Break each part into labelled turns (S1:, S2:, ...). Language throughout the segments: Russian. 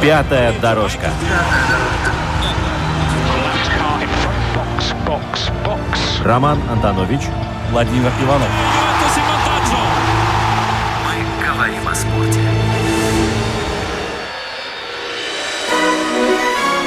S1: Пятая дорожка. Роман Антонович, Владимир Иванов. Мы говорим о спорте.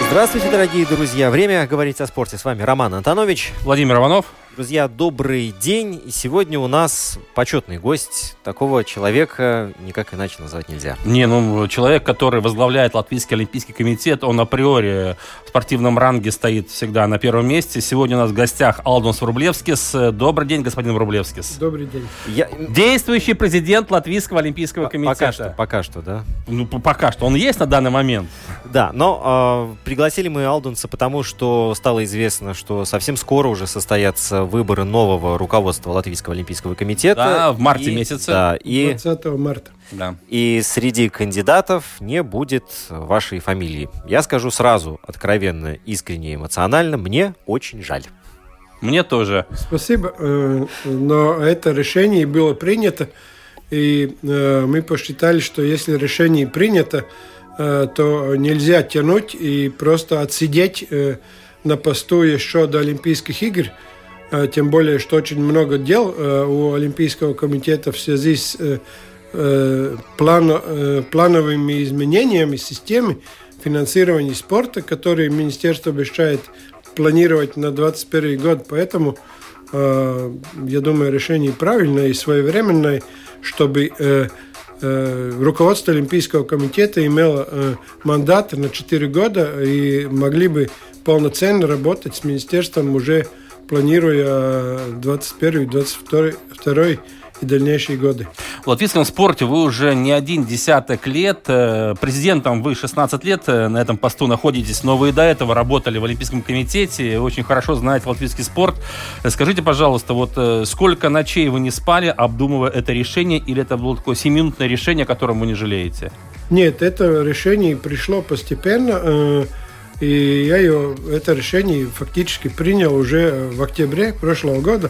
S2: Здравствуйте, дорогие друзья. Время говорить о спорте. С вами Роман Антонович.
S3: Владимир Иванов.
S2: Друзья, добрый день. И сегодня у нас почетный гость. Такого человека никак иначе назвать нельзя.
S3: Не, ну, человек, который возглавляет Латвийский Олимпийский комитет, он априори в спортивном ранге стоит всегда на первом месте. Сегодня у нас в гостях Алдонс Врублевскис. Добрый день, господин Врублевскис.
S4: Добрый день.
S3: Я... Действующий президент Латвийского Олимпийского комитета.
S2: Пока что, пока что, да?
S3: Ну, пока что. Он есть на данный момент?
S2: Да, но э, пригласили мы Алдонса потому, что стало известно, что совсем скоро уже состоятся выборы нового руководства Латвийского Олимпийского комитета.
S3: Да, в марте
S2: и,
S3: месяце.
S2: Да, и,
S4: 20 марта.
S2: Да. И среди кандидатов не будет вашей фамилии. Я скажу сразу, откровенно, искренне, эмоционально, мне очень жаль.
S3: Мне тоже.
S4: Спасибо, но это решение было принято, и мы посчитали, что если решение принято, то нельзя тянуть и просто отсидеть на посту еще до Олимпийских игр, тем более, что очень много дел у Олимпийского комитета в связи с план, плановыми изменениями системы финансирования спорта, которые министерство обещает планировать на 2021 год. Поэтому, я думаю, решение правильное и своевременное, чтобы руководство Олимпийского комитета имело мандат на 4 года и могли бы полноценно работать с министерством уже планируя 21 22 и дальнейшие годы.
S3: В латвийском спорте вы уже не один десяток лет. Президентом вы 16 лет на этом посту находитесь, но вы до этого работали в Олимпийском комитете, очень хорошо знаете латвийский спорт. Скажите, пожалуйста, вот сколько ночей вы не спали, обдумывая это решение, или это было такое семиминутное решение, о котором вы не жалеете?
S4: Нет, это решение пришло постепенно. И я ее, это решение фактически принял уже в октябре прошлого года.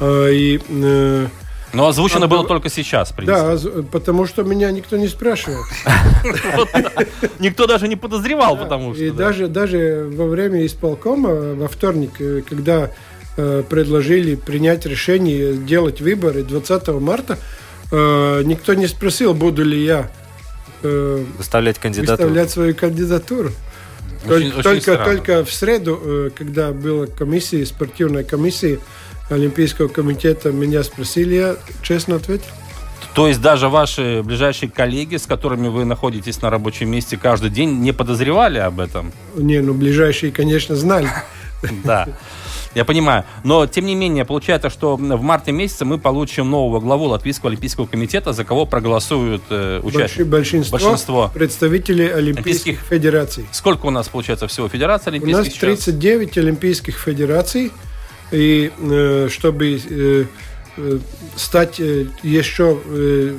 S4: И,
S3: Но озвучено было только сейчас, в
S4: Да, потому что меня никто не спрашивал.
S3: Никто даже не подозревал, потому что...
S4: И даже даже во время исполкома, во вторник, когда предложили принять решение делать выборы 20 марта, никто не спросил, буду ли я
S2: выставлять кандидатуру.
S4: Выставлять свою кандидатуру.
S3: Очень,
S4: только,
S3: очень
S4: только, только в среду, когда была комиссия, спортивная комиссия Олимпийского комитета, меня спросили, я честно ответил.
S3: То есть даже ваши ближайшие коллеги, с которыми вы находитесь на рабочем месте каждый день, не подозревали об этом?
S4: Не, ну ближайшие, конечно, знали.
S3: Да. Я понимаю. Но, тем не менее, получается, что в марте месяце мы получим нового главу Латвийского Олимпийского комитета, за кого проголосуют э, участники.
S4: Большинство, большинство представителей Олимпийских, Олимпийских федераций.
S3: Сколько у нас, получается, всего федераций олимпийских?
S4: У нас 39 сейчас? Олимпийских федераций. И э, чтобы э, стать еще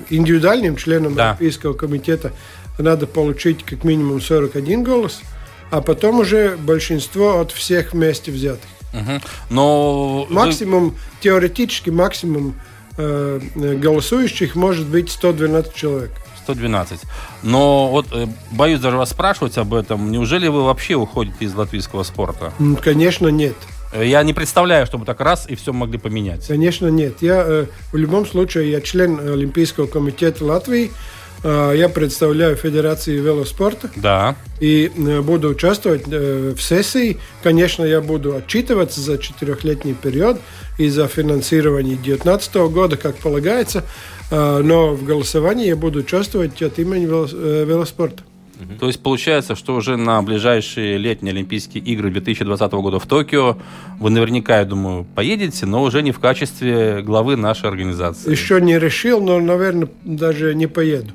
S4: индивидуальным членом да. Олимпийского комитета, надо получить как минимум 41 голос, а потом уже большинство от всех вместе взятых.
S3: Угу. Но
S4: максимум, теоретически максимум э, голосующих может быть 112 человек.
S3: 112. Но вот боюсь даже вас спрашивать об этом. Неужели вы вообще уходите из латвийского спорта?
S4: Конечно, нет.
S3: Я не представляю, чтобы так раз и все могли поменять.
S4: Конечно, нет. Я э, в любом случае я член Олимпийского комитета Латвии. Я представляю Федерацию велоспорта.
S3: Да.
S4: И буду участвовать в сессии. Конечно, я буду отчитываться за четырехлетний период и за финансирование 2019 года, как полагается. Но в голосовании я буду участвовать от имени велоспорта.
S3: То есть получается, что уже на ближайшие летние Олимпийские игры 2020 года в Токио вы наверняка, я думаю, поедете, но уже не в качестве главы нашей организации.
S4: Еще не решил, но, наверное, даже не поеду.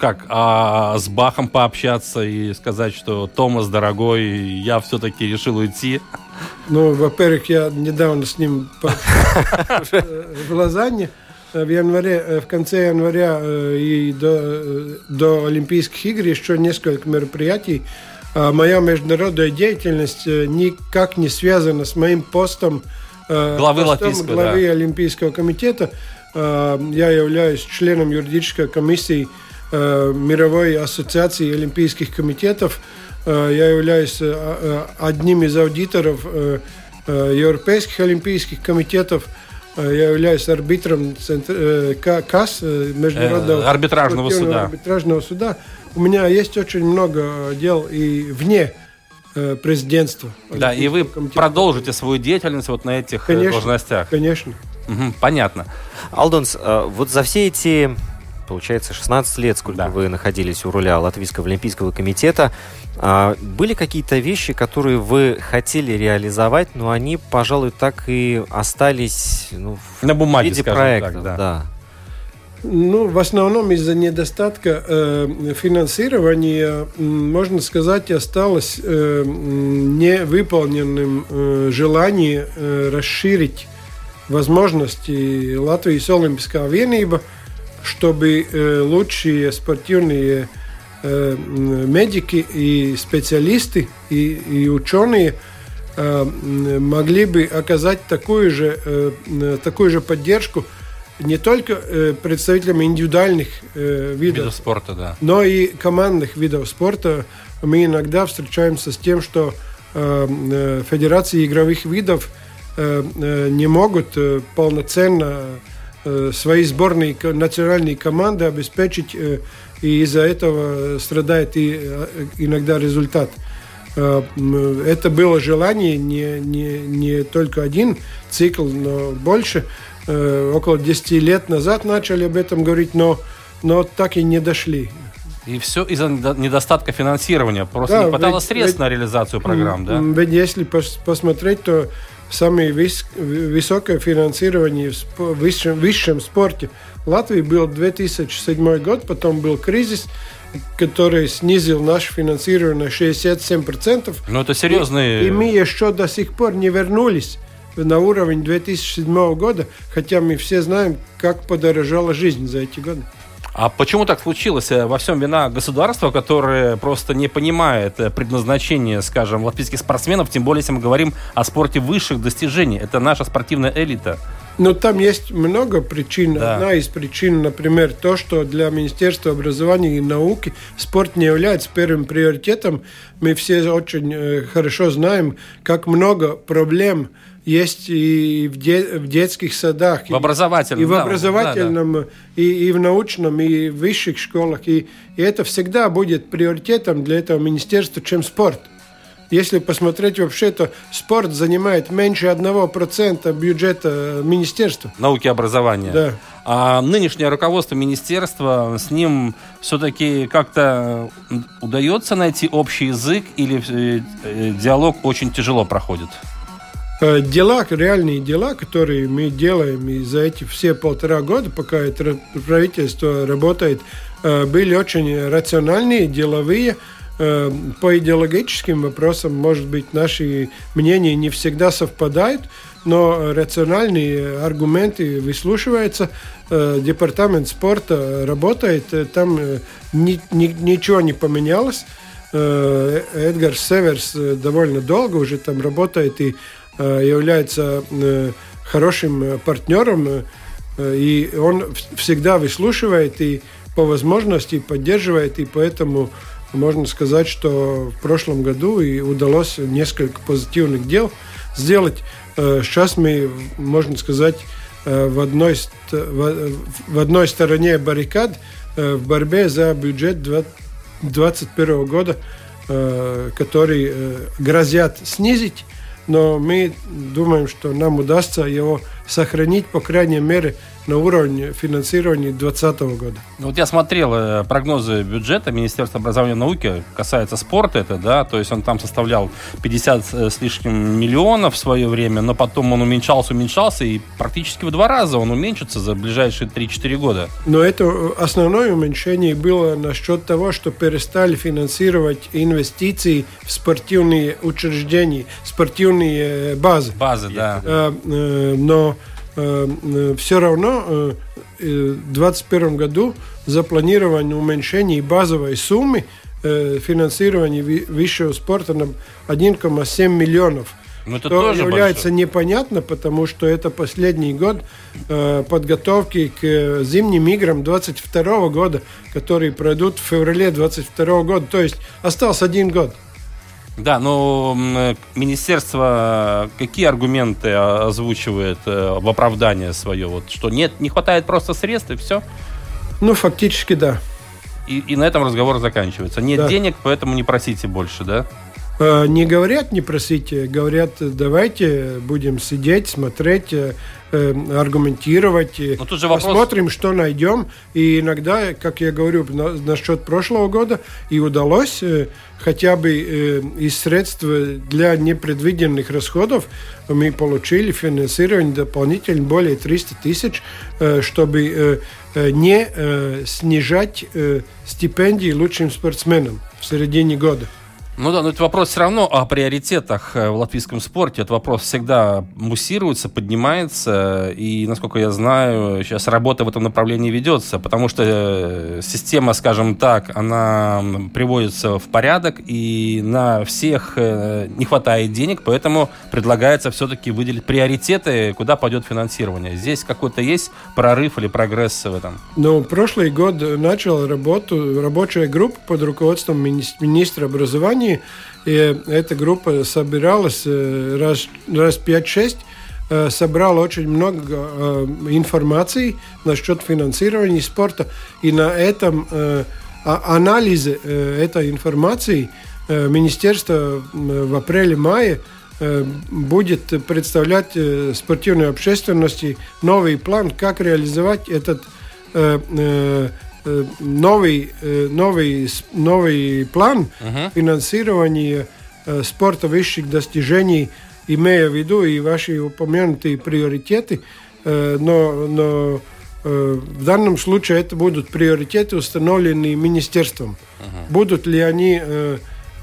S3: Как, а с Бахом пообщаться и сказать, что Томас, дорогой, я все-таки решил уйти?
S4: Ну, во-первых, я недавно с ним в Лозанне в январе, в конце января и до, до Олимпийских игр еще несколько мероприятий. А моя международная деятельность никак не связана с моим постом
S3: главы,
S4: постом главы
S3: да.
S4: Олимпийского комитета. Я являюсь членом юридической комиссии Мировой ассоциации олимпийских комитетов. Я являюсь одним из аудиторов Европейских олимпийских комитетов. Я являюсь арбитром КАС, Международного
S3: арбитражного суда.
S4: арбитражного суда. У меня есть очень много дел и вне президентства.
S3: Да, и вы комитета. продолжите свою деятельность вот на этих
S4: конечно,
S3: должностях.
S4: Конечно.
S3: Угу, понятно.
S2: Алдонс, вот за все эти получается, 16 лет, сколько да. вы находились у руля Латвийского олимпийского комитета. А, были какие-то вещи, которые вы хотели реализовать, но они, пожалуй, так и остались ну,
S3: на бумаге,
S2: в виде проектов? Так, да. да.
S4: Ну, в основном из-за недостатка э, финансирования, можно сказать, осталось э, невыполненным э, желание э, расширить возможности Латвии Олимпийского vienība – чтобы э, лучшие спортивные э, медики и специалисты и, и ученые э, могли бы оказать такую же, такую же поддержку не только представителям индивидуальных видов,
S3: видов спорта, да.
S4: но и командных видов спорта. Мы иногда встречаемся с тем, что федерации игровых видов не могут полноценно Э, свои сборные национальные команды обеспечить, э, и из-за этого страдает и э, иногда результат. Это было желание не, не, не только один цикл, но больше. Около 10 лет назад начали об этом говорить, но, но так и не дошли.
S3: И все из-за недостатка финансирования. Просто да, не хватало ведь, средств ведь, на реализацию программ, да?
S4: Ведь если посмотреть, то самое вис, высокое финансирование в высшем, высшем спорте. В Латвии был 2007 год, потом был кризис, который снизил наше финансирование на 67%.
S3: Ну, это серьезные...
S4: И, и мы еще до сих пор не вернулись на уровень 2007 года, хотя мы все знаем, как подорожала жизнь за эти годы.
S3: А почему так случилось? Э, во всем вина государства, которое просто не понимает э, предназначение, скажем, латвийских спортсменов, тем более, если мы говорим о спорте высших достижений. Это наша спортивная элита.
S4: Ну, там есть много причин. Да. Одна из причин, например, то, что для Министерства образования и науки спорт не является первым приоритетом. Мы все очень э, хорошо знаем, как много проблем есть и в, де, в детских садах.
S3: В образовательном.
S4: И, и в образовательном, да, да. И, и в научном, и в высших школах. И, и это всегда будет приоритетом для этого министерства, чем спорт. Если посмотреть вообще, то спорт занимает меньше 1% бюджета министерства.
S3: Науки и образования.
S4: Да.
S3: А нынешнее руководство министерства, с ним все-таки как-то удается найти общий язык или э, э, диалог очень тяжело проходит?
S4: Э, дела, реальные дела, которые мы делаем и за эти все полтора года, пока это правительство работает, э, были очень рациональные, деловые. Э, по идеологическим вопросам, может быть, наши мнения не всегда совпадают, но рациональные аргументы выслушиваются. Департамент спорта работает, там ни, ни, ничего не поменялось. Эдгар Северс довольно долго уже там работает и является э, хорошим э, партнером, и он всегда выслушивает и по возможности поддерживает, и поэтому можно сказать, что в прошлом году и удалось несколько позитивных дел сделать. Сейчас мы, можно сказать, в одной, в одной стороне баррикад в борьбе за бюджет 2021 года, который грозят снизить но мы думаем, что нам удастся его сохранить, по крайней мере, на уровне финансирования 2020 года.
S3: Ну, вот я смотрел э, прогнозы бюджета Министерства образования и науки, касается спорта это, да, то есть он там составлял 50 э, с лишним миллионов в свое время, но потом он уменьшался, уменьшался, и практически в два раза он уменьшится за ближайшие 3-4 года.
S4: Но это основное уменьшение было насчет того, что перестали финансировать инвестиции в спортивные учреждения, спортивные базы.
S3: Базы, да.
S4: Но все равно в 2021 году запланировано уменьшение базовой суммы финансирования высшего спорта на 1,7 миллионов. Но ну, это что тоже является большое. непонятно, потому что это последний год э, подготовки к зимним играм 22 года, которые пройдут в феврале 22 года. То есть остался один год.
S3: Да, но министерство какие аргументы озвучивает э, в оправдание свое? Вот, что нет, не хватает просто средств и все?
S4: Ну, фактически да.
S3: И, и на этом разговор заканчивается. Нет да. денег, поэтому не просите больше, да?
S4: Э, не говорят, не просите, говорят, давайте будем сидеть, смотреть, э, э, аргументировать, Но тут же вопрос... посмотрим, что найдем. И иногда, как я говорю, насчет прошлого года, и удалось хотя бы из средств для непредвиденных расходов мы получили финансирование дополнительно более 300 тысяч, чтобы не снижать стипендии лучшим спортсменам в середине года.
S3: Ну да, но это вопрос все равно о приоритетах э, в латвийском спорте. Этот вопрос всегда муссируется, поднимается. И, насколько я знаю, сейчас работа в этом направлении ведется, потому что э, система, скажем так, она приводится в порядок, и на всех э, не хватает денег, поэтому предлагается все-таки выделить приоритеты, куда пойдет финансирование. Здесь какой-то есть прорыв или прогресс в этом?
S4: Ну, прошлый год начал работу рабочая группа под руководством министра образования Германии. И эта группа собиралась э, раз, раз 5-6 э, собрала очень много э, информации насчет финансирования спорта. И на этом а, анализе этой информации Министерство в апреле-мае будет представлять спортивной общественности новый план, как реализовать этот Э, э, новый, новый план uh-huh. финансирования э, спорта высших достижений, имея в виду и ваши упомянутые приоритеты, но, но в данном случае это будут приоритеты, установленные министерством. Uh-huh. Будут ли они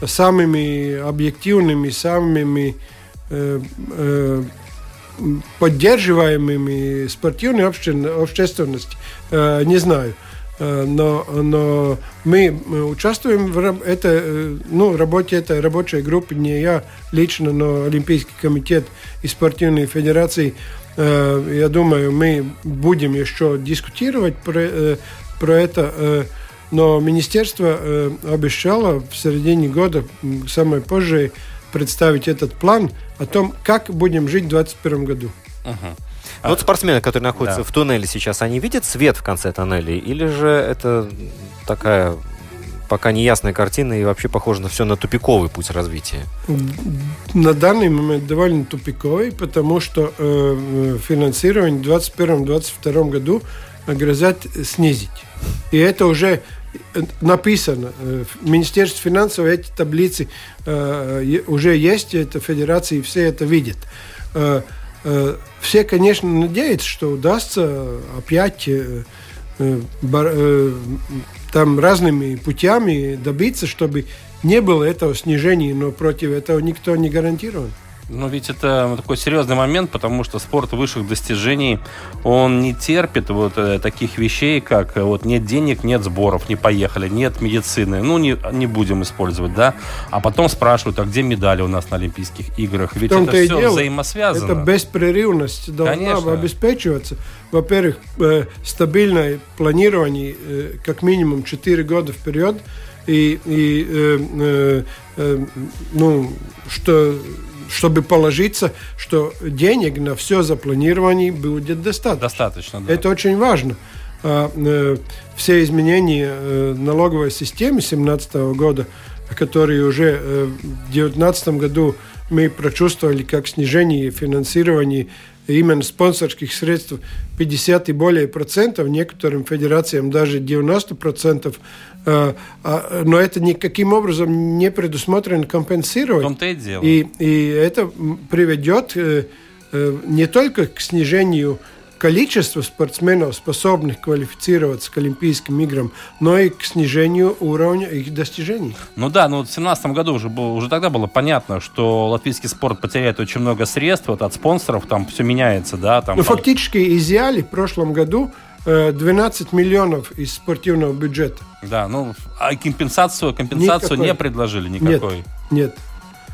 S4: самыми объективными, самыми поддерживаемыми спортивной общественности, не знаю. Э, но, но мы участвуем в это, э, ну, работе этой рабочей группы, не я лично, но Олимпийский комитет и спортивные федерации. Э, я думаю, мы будем еще дискутировать про, про это, но министерство обещало в середине года, самое позже, представить этот план о том, как будем жить в 2021 году. Uh-huh.
S2: А вот спортсмены, которые находятся да. в туннеле сейчас, они видят свет в конце тоннеля? Или же это такая пока неясная картина и вообще похоже на все на тупиковый путь развития?
S4: На данный момент довольно тупиковый, потому что э, финансирование в 2021-2022 году грозят снизить. И это уже написано. Э, в Министерстве финансов эти таблицы э, уже есть, это федерации все это видят. Э, Э, все, конечно, надеются, что удастся опять э, э, там разными путями добиться, чтобы не было этого снижения, но против этого никто не гарантирован.
S3: Но ведь это такой серьезный момент, потому что спорт высших достижений, он не терпит вот э, таких вещей, как э, вот нет денег, нет сборов, не поехали, нет медицины, ну не, не будем использовать, да. А потом спрашивают, а где медали у нас на Олимпийских играх? Ведь это все дело. взаимосвязано.
S4: Это беспрерывность должна Конечно. обеспечиваться. Во-первых, э, стабильное планирование э, как минимум 4 года вперед, и, и э, э, э, ну, что чтобы положиться, что денег на все запланирование будет достаточно.
S3: Достаточно, да.
S4: Это очень важно. А, э, все изменения э, налоговой системы 2017 года, которые уже э, в 2019 году мы прочувствовали как снижение финансирования именно спонсорских средств 50 и более процентов, некоторым федерациям даже 90 процентов, э, а, но это никаким образом не предусмотрено компенсировать. В
S3: том-то и дело.
S4: И, и это приведет э, э, не только к снижению количество спортсменов, способных квалифицироваться к Олимпийским играм, но и к снижению уровня их достижений.
S3: Ну да, ну в 2017 году уже, было, уже тогда было понятно, что латвийский спорт потеряет очень много средств вот, от спонсоров, там все меняется, да. Там,
S4: ну, фактически изъяли в прошлом году 12 э, миллионов из спортивного бюджета.
S3: Да, ну, а компенсацию, компенсацию никакой. не предложили никакой?
S4: Нет, нет.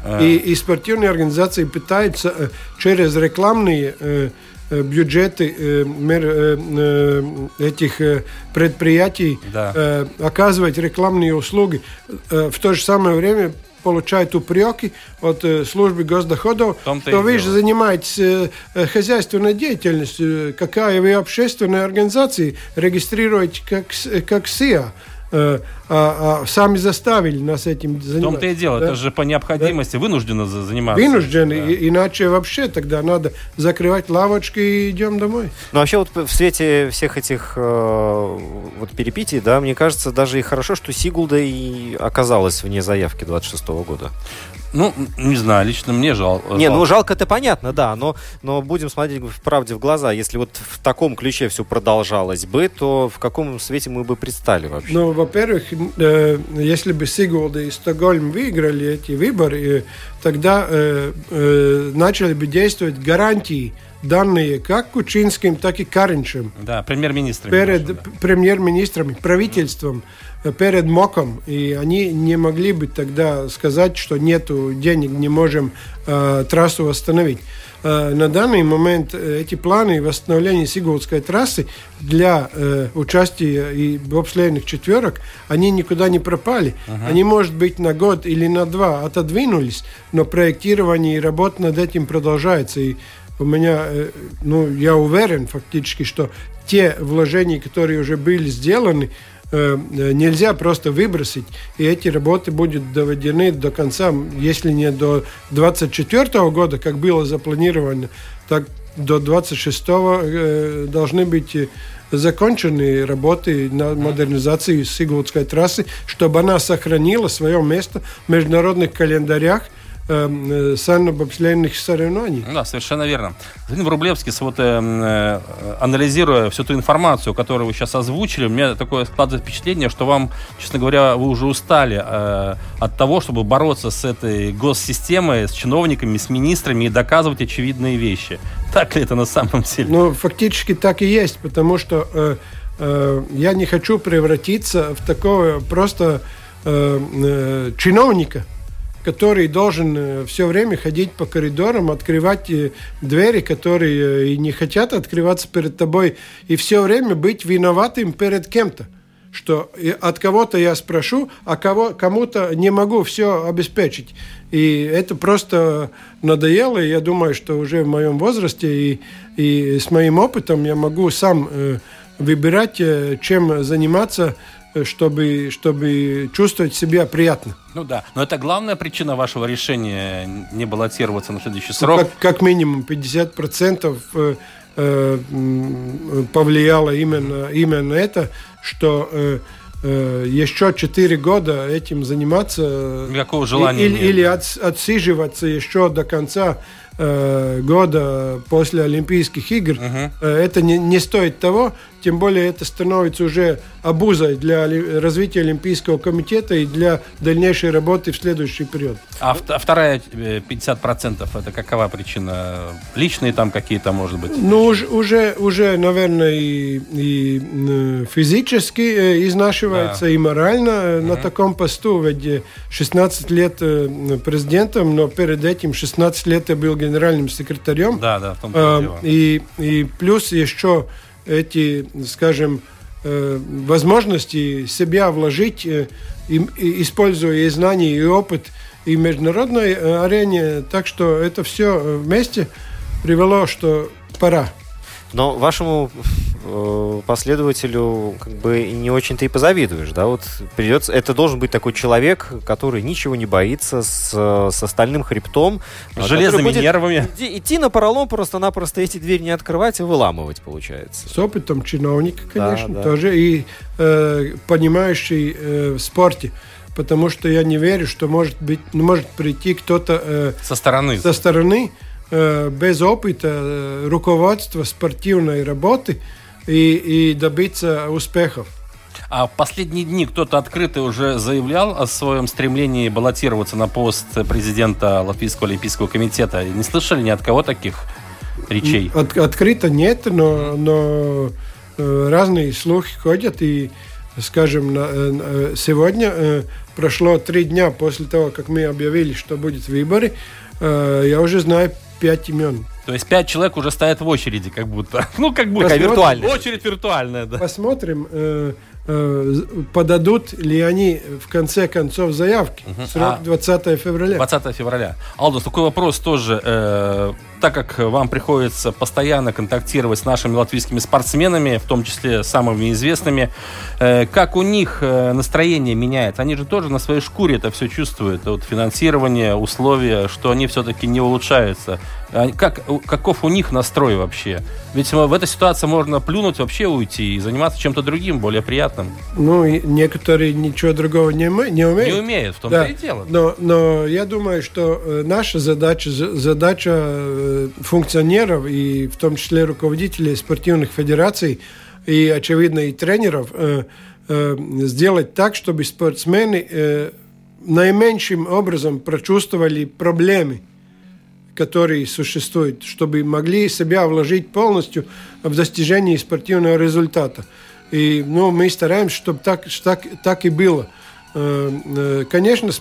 S4: А. И, и спортивные организации пытаются э, через рекламные Э, бюджеты э, э, этих предприятий да. оказывать рекламные услуги. В то же самое время получают упреки от службы госдоходов, что вы же занимаетесь хозяйственной деятельностью, какая вы общественная организация регистрируете как, как СИА. Э, а, а, сами заставили нас этим заниматься. В
S3: том-то и дело, да? это же по необходимости да? вынуждены заниматься.
S4: Вынуждены, да. и, иначе вообще тогда надо закрывать лавочки и идем домой.
S2: Ну вообще вот в свете всех этих э, вот перепитий, да, мне кажется, даже и хорошо, что Сигулда и оказалась вне заявки 26 -го года.
S3: Ну, не знаю, лично мне жалко.
S2: Не, ну жалко это понятно, да, но, но будем смотреть в правде в глаза. Если вот в таком ключе все продолжалось бы, то в каком свете мы бы предстали вообще?
S4: Ну, во-первых, э, если бы Сигулда и Стокгольм выиграли эти выборы, э, тогда э, э, начали бы действовать гарантии, данные как Кучинским, так и Каринчем.
S3: Да, премьер-министрами.
S4: Перед да. премьер-министрами, правительством перед МОКом, и они не могли бы тогда сказать, что нету денег, не можем э, трассу восстановить. Э, на данный момент э, эти планы восстановления Сигулдской трассы для э, участия и бобслейных четверок, они никуда не пропали. Uh-huh. Они, может быть, на год или на два отодвинулись, но проектирование и работа над этим продолжается. И у меня, э, ну, я уверен фактически, что те вложения, которые уже были сделаны, нельзя просто выбросить, и эти работы будут доведены до конца, если не до 24 года, как было запланировано, так до 26 э, должны быть закончены работы на модернизации Сигулдской трассы, чтобы она сохранила свое место в международных календарях – э, санно-бобслейных соревнований.
S3: Да, совершенно верно. Господин Врублевский, вот, э, э, анализируя всю ту информацию, которую вы сейчас озвучили, у меня такое складывается впечатление, что вам, честно говоря, вы уже устали э, от того, чтобы бороться с этой госсистемой, с чиновниками, с министрами и доказывать очевидные вещи. Так ли это на самом деле?
S4: Ну, фактически так и есть, потому что э, э, я не хочу превратиться в такого просто э, э, чиновника, который должен э, все время ходить по коридорам, открывать э, двери, которые э, и не хотят открываться перед тобой, и все время быть виноватым перед кем-то что от кого-то я спрошу, а кого, кому-то не могу все обеспечить. И это просто надоело, и я думаю, что уже в моем возрасте и, и с моим опытом я могу сам э, выбирать, чем заниматься, чтобы, чтобы чувствовать себя приятно.
S3: Ну да, но это главная причина вашего решения не баллотироваться на следующий срок?
S4: Ну, как, как минимум 50% э, э, повлияло именно, именно это, что э, э, еще 4 года этим заниматься.
S3: Никакого желания
S4: или, нет. Или от, отсиживаться еще до конца э, года после Олимпийских игр. Uh-huh. Это не, не стоит того, тем более это становится уже обузой для развития Олимпийского комитета и для дальнейшей работы в следующий период.
S3: А вторая 50% э, это какова причина? Личные там какие-то, может быть?
S4: Ну, уже, уже, уже наверное, и, и физически э, изнашивается, да. и морально угу. на таком посту. Ведь 16 лет президентом, но перед этим 16 лет я был генеральным секретарем.
S3: Да, да, в том
S4: а, и, и плюс еще эти, скажем, э, возможности себя вложить, э, используя и знания, и опыт, и международной э, арене. Так что это все вместе привело, что пора.
S2: Но вашему э, последователю как бы не очень-то и позавидуешь, да, вот придется, это должен быть такой человек, который ничего не боится, с, с остальным хребтом.
S3: С железными нервами.
S2: Идти, идти на поролом просто-напросто эти двери не открывать и выламывать, получается.
S4: С опытом чиновника, конечно, да, да. тоже, и э, понимающий э, в спорте потому что я не верю, что может быть, может прийти кто-то э,
S3: со стороны,
S4: со стороны без опыта э, руководства спортивной работы и, и добиться успехов.
S3: А в последние дни кто-то открыто уже заявлял о своем стремлении баллотироваться на пост президента Латвийского олимпийского комитета. Не слышали ни от кого таких речей?
S4: От, открыто нет, но, но э, разные слухи ходят и скажем, э, сегодня прошло три дня после того, как мы объявили, что будет выборы, я уже знаю пять имен.
S3: То есть пять человек уже стоят в очереди, как будто.
S2: Ну, как будто. Такая виртуальная.
S3: Очередь виртуальная, да.
S4: Посмотрим, э, э, подадут ли они в конце концов заявки. Угу. Срок а, 20 февраля.
S3: 20 февраля. Алдус, такой вопрос тоже. Э, так как вам приходится постоянно контактировать с нашими латвийскими спортсменами, в том числе самыми известными, э, как у них э, настроение меняется? Они же тоже на своей шкуре это все чувствуют. Вот финансирование, условия, что они все-таки не улучшаются. А как, каков у них настрой вообще? Ведь в этой ситуации можно плюнуть, вообще уйти и заниматься чем-то другим, более приятным.
S4: Ну, некоторые ничего другого не, не умеют.
S3: Не умеют, в том-то да. и дело.
S4: Но, но я думаю, что э, наша задача, задача функционеров и в том числе руководителей спортивных федераций и, очевидно, и тренеров э, сделать так, чтобы спортсмены наименьшим образом прочувствовали проблемы которые существуют, чтобы могли себя вложить полностью в достижение спортивного результата. И ну, мы стараемся, чтобы так, так, так и было. Э, э, конечно,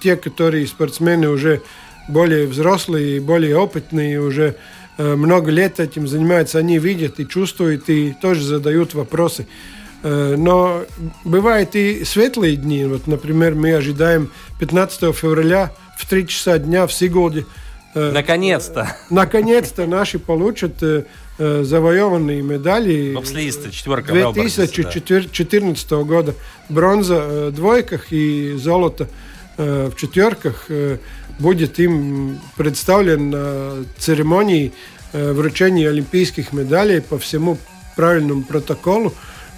S4: те, которые спортсмены уже более взрослые, более опытные, уже э, много лет этим занимаются, они видят и чувствуют, и тоже задают вопросы. Но бывают и светлые дни. Вот, например, мы ожидаем 15 февраля в 3 часа дня в Сигулде
S3: Э, наконец-то.
S4: Наконец-то наши получат э, э, завоеванные медали.
S3: Бобслеисты, четверка
S4: 2014 да. года. Бронза в двойках и золото в четверках будет им представлен на церемонии вручения олимпийских медалей по всему правильному протоколу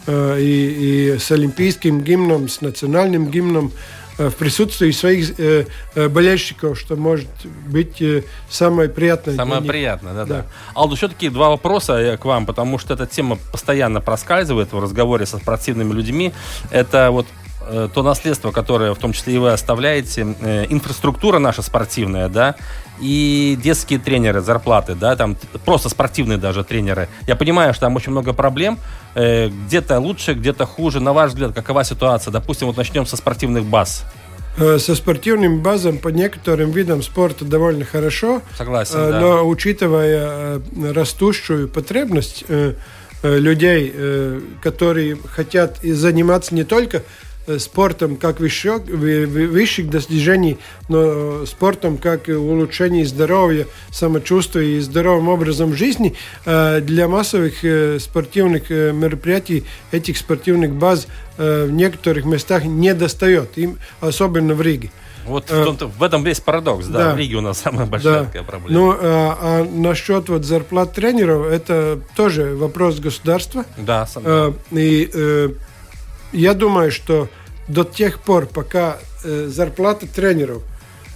S4: и, и с олимпийским гимном, с национальным гимном. Э, в присутствии своих э, э, болельщиков, что может быть э, самое приятное.
S3: Самое приятное, да, да. да. Алду, все-таки два вопроса э, к вам, потому что эта тема постоянно проскальзывает в разговоре со спортивными людьми. Это вот то наследство, которое в том числе и вы оставляете, инфраструктура наша спортивная, да, и детские тренеры, зарплаты, да, там просто спортивные даже тренеры. Я понимаю, что там очень много проблем, э, где-то лучше, где-то хуже. На ваш взгляд, какова ситуация? Допустим, вот начнем со спортивных баз.
S4: Э, со спортивным базом по некоторым видам спорта довольно хорошо.
S3: Согласен,
S4: э,
S3: да.
S4: Но учитывая растущую потребность людей, которые хотят заниматься не только Э, спортом как высших, высших достижений, но спортом как улучшение здоровья, самочувствия и здоровым образом жизни. Э, для массовых э, спортивных мероприятий этих спортивных баз в некоторых местах не достает, им, особенно в Риге.
S3: Вот в, том в этом весь парадокс, да, да. в Риге у нас самая большая да. такая проблема.
S4: Ну, а, а насчет вот зарплат тренеров, это тоже вопрос государства.
S3: Да, сам. А,
S4: и я думаю, что до тех пор, пока э, зарплата тренеров